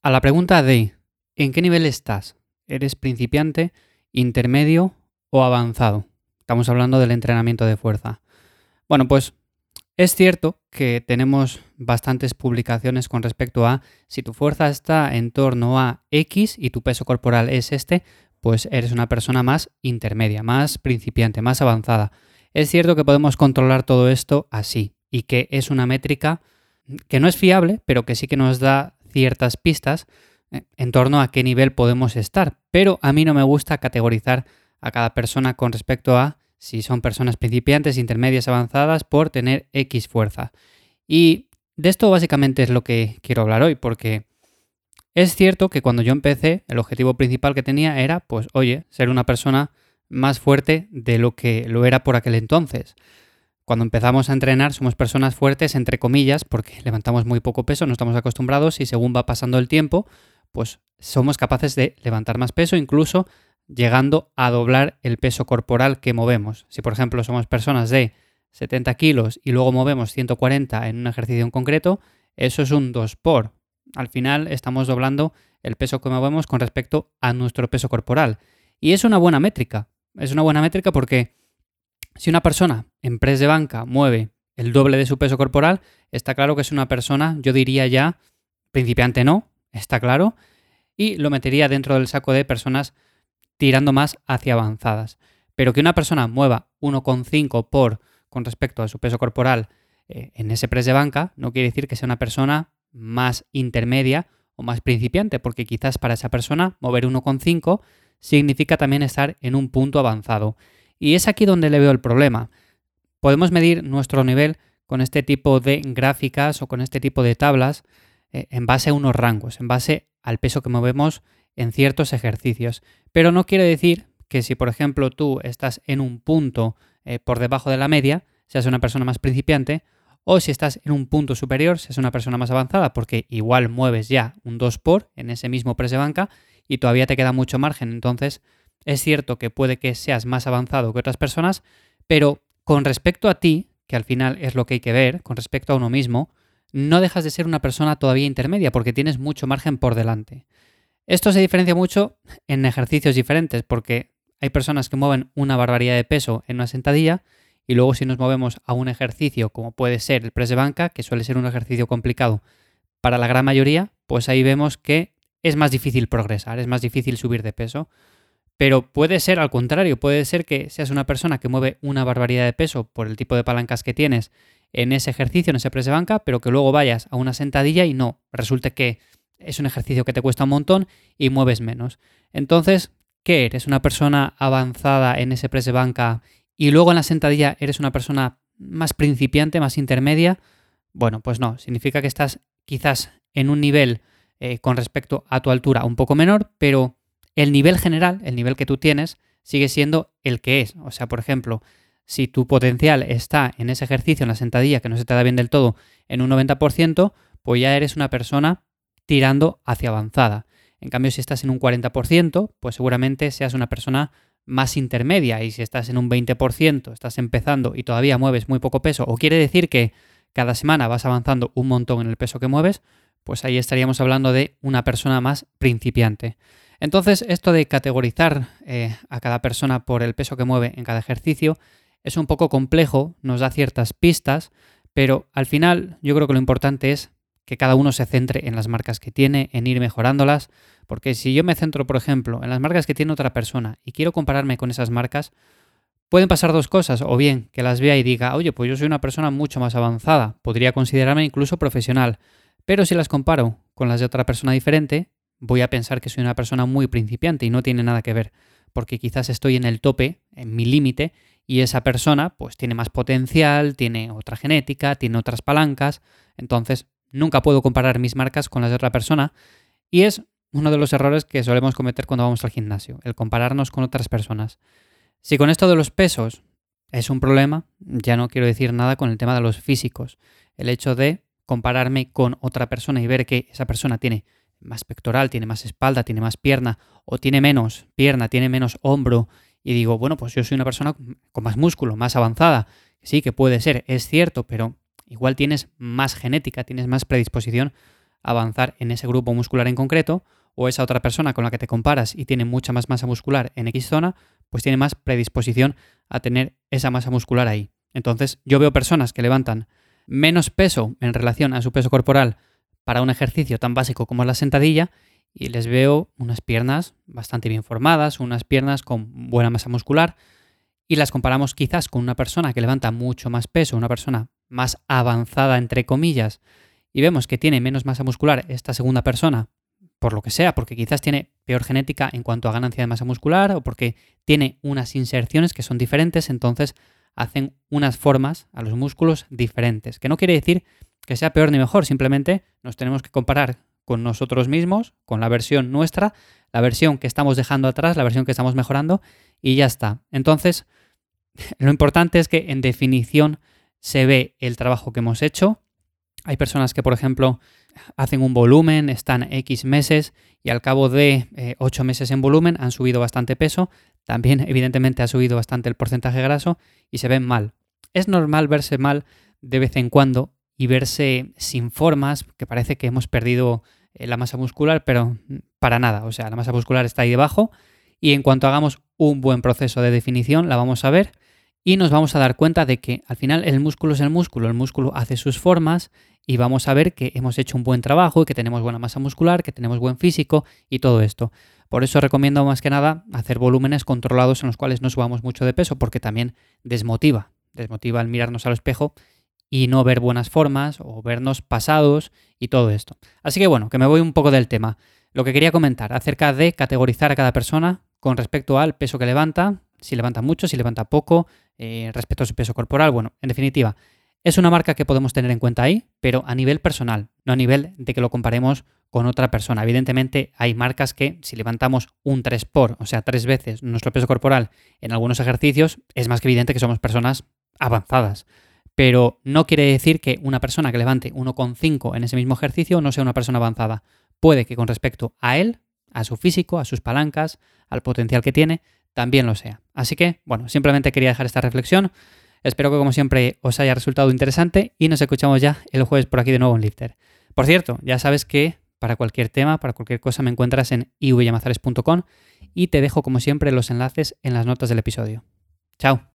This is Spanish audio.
A la pregunta de ¿en qué nivel estás? ¿Eres principiante, intermedio o avanzado? Estamos hablando del entrenamiento de fuerza. Bueno, pues es cierto que tenemos bastantes publicaciones con respecto a si tu fuerza está en torno a X y tu peso corporal es este, pues eres una persona más intermedia, más principiante, más avanzada. Es cierto que podemos controlar todo esto así y que es una métrica que no es fiable, pero que sí que nos da ciertas pistas eh, en torno a qué nivel podemos estar. Pero a mí no me gusta categorizar a cada persona con respecto a si son personas principiantes, intermedias, avanzadas, por tener X fuerza. Y de esto básicamente es lo que quiero hablar hoy, porque es cierto que cuando yo empecé, el objetivo principal que tenía era, pues, oye, ser una persona más fuerte de lo que lo era por aquel entonces. Cuando empezamos a entrenar somos personas fuertes, entre comillas, porque levantamos muy poco peso, no estamos acostumbrados y según va pasando el tiempo, pues somos capaces de levantar más peso, incluso llegando a doblar el peso corporal que movemos. Si por ejemplo somos personas de 70 kilos y luego movemos 140 en un ejercicio en concreto, eso es un 2 por. Al final estamos doblando el peso que movemos con respecto a nuestro peso corporal. Y es una buena métrica. Es una buena métrica porque si una persona en press de banca mueve el doble de su peso corporal, está claro que es una persona, yo diría ya, principiante no, está claro, y lo metería dentro del saco de personas tirando más hacia avanzadas. Pero que una persona mueva 1,5 por con respecto a su peso corporal eh, en ese press de banca, no quiere decir que sea una persona más intermedia o más principiante, porque quizás para esa persona mover 1,5 significa también estar en un punto avanzado. Y es aquí donde le veo el problema. Podemos medir nuestro nivel con este tipo de gráficas o con este tipo de tablas eh, en base a unos rangos, en base al peso que movemos en ciertos ejercicios. Pero no quiere decir que si, por ejemplo, tú estás en un punto eh, por debajo de la media, seas una persona más principiante, o si estás en un punto superior, seas una persona más avanzada, porque igual mueves ya un 2 por en ese mismo press de banca y todavía te queda mucho margen. Entonces, es cierto que puede que seas más avanzado que otras personas, pero con respecto a ti, que al final es lo que hay que ver, con respecto a uno mismo, no dejas de ser una persona todavía intermedia porque tienes mucho margen por delante. Esto se diferencia mucho en ejercicios diferentes porque hay personas que mueven una barbaridad de peso en una sentadilla y luego si nos movemos a un ejercicio como puede ser el press de banca, que suele ser un ejercicio complicado para la gran mayoría, pues ahí vemos que es más difícil progresar, es más difícil subir de peso. Pero puede ser al contrario, puede ser que seas una persona que mueve una barbaridad de peso por el tipo de palancas que tienes en ese ejercicio, en ese press de banca, pero que luego vayas a una sentadilla y no, resulte que es un ejercicio que te cuesta un montón y mueves menos. Entonces, ¿qué eres? ¿Una persona avanzada en ese press de banca y luego en la sentadilla eres una persona más principiante, más intermedia? Bueno, pues no, significa que estás quizás en un nivel eh, con respecto a tu altura un poco menor, pero el nivel general, el nivel que tú tienes, sigue siendo el que es. O sea, por ejemplo, si tu potencial está en ese ejercicio, en la sentadilla, que no se te da bien del todo, en un 90%, pues ya eres una persona tirando hacia avanzada. En cambio, si estás en un 40%, pues seguramente seas una persona más intermedia. Y si estás en un 20%, estás empezando y todavía mueves muy poco peso, o quiere decir que cada semana vas avanzando un montón en el peso que mueves, pues ahí estaríamos hablando de una persona más principiante. Entonces, esto de categorizar eh, a cada persona por el peso que mueve en cada ejercicio es un poco complejo, nos da ciertas pistas, pero al final yo creo que lo importante es que cada uno se centre en las marcas que tiene, en ir mejorándolas, porque si yo me centro, por ejemplo, en las marcas que tiene otra persona y quiero compararme con esas marcas, pueden pasar dos cosas, o bien que las vea y diga, oye, pues yo soy una persona mucho más avanzada, podría considerarme incluso profesional, pero si las comparo con las de otra persona diferente, voy a pensar que soy una persona muy principiante y no tiene nada que ver, porque quizás estoy en el tope, en mi límite, y esa persona pues tiene más potencial, tiene otra genética, tiene otras palancas, entonces nunca puedo comparar mis marcas con las de otra persona y es uno de los errores que solemos cometer cuando vamos al gimnasio, el compararnos con otras personas. Si con esto de los pesos es un problema, ya no quiero decir nada con el tema de los físicos, el hecho de compararme con otra persona y ver que esa persona tiene más pectoral, tiene más espalda, tiene más pierna, o tiene menos pierna, tiene menos hombro, y digo, bueno, pues yo soy una persona con más músculo, más avanzada. Sí, que puede ser, es cierto, pero igual tienes más genética, tienes más predisposición avanzar en ese grupo muscular en concreto, o esa otra persona con la que te comparas y tiene mucha más masa muscular en X zona, pues tiene más predisposición a tener esa masa muscular ahí. Entonces, yo veo personas que levantan menos peso en relación a su peso corporal para un ejercicio tan básico como la sentadilla y les veo unas piernas bastante bien formadas, unas piernas con buena masa muscular y las comparamos quizás con una persona que levanta mucho más peso, una persona más avanzada entre comillas, y vemos que tiene menos masa muscular esta segunda persona, por lo que sea, porque quizás tiene peor genética en cuanto a ganancia de masa muscular o porque tiene unas inserciones que son diferentes, entonces hacen unas formas a los músculos diferentes, que no quiere decir que sea peor ni mejor, simplemente nos tenemos que comparar con nosotros mismos, con la versión nuestra, la versión que estamos dejando atrás, la versión que estamos mejorando y ya está. Entonces, lo importante es que en definición se ve el trabajo que hemos hecho. Hay personas que, por ejemplo, hacen un volumen, están X meses y al cabo de 8 eh, meses en volumen han subido bastante peso. También, evidentemente, ha subido bastante el porcentaje graso y se ven mal. Es normal verse mal de vez en cuando y verse sin formas, que parece que hemos perdido eh, la masa muscular, pero para nada. O sea, la masa muscular está ahí debajo y en cuanto hagamos un buen proceso de definición la vamos a ver y nos vamos a dar cuenta de que al final el músculo es el músculo, el músculo hace sus formas y vamos a ver que hemos hecho un buen trabajo y que tenemos buena masa muscular, que tenemos buen físico y todo esto. Por eso recomiendo más que nada hacer volúmenes controlados en los cuales no subamos mucho de peso porque también desmotiva, desmotiva al mirarnos al espejo y no ver buenas formas o vernos pasados y todo esto. Así que bueno, que me voy un poco del tema. Lo que quería comentar acerca de categorizar a cada persona con respecto al peso que levanta, si levanta mucho, si levanta poco, eh, respecto a su peso corporal. Bueno, en definitiva, es una marca que podemos tener en cuenta ahí, pero a nivel personal, no a nivel de que lo comparemos con otra persona. Evidentemente hay marcas que si levantamos un 3 por, o sea, tres veces nuestro peso corporal en algunos ejercicios, es más que evidente que somos personas avanzadas. Pero no quiere decir que una persona que levante 1,5 en ese mismo ejercicio no sea una persona avanzada. Puede que con respecto a él, a su físico, a sus palancas, al potencial que tiene, también lo sea. Así que, bueno, simplemente quería dejar esta reflexión. Espero que como siempre os haya resultado interesante y nos escuchamos ya el jueves por aquí de nuevo en Lifter. Por cierto, ya sabes que para cualquier tema, para cualquier cosa me encuentras en ivyamazares.com y te dejo como siempre los enlaces en las notas del episodio. Chao.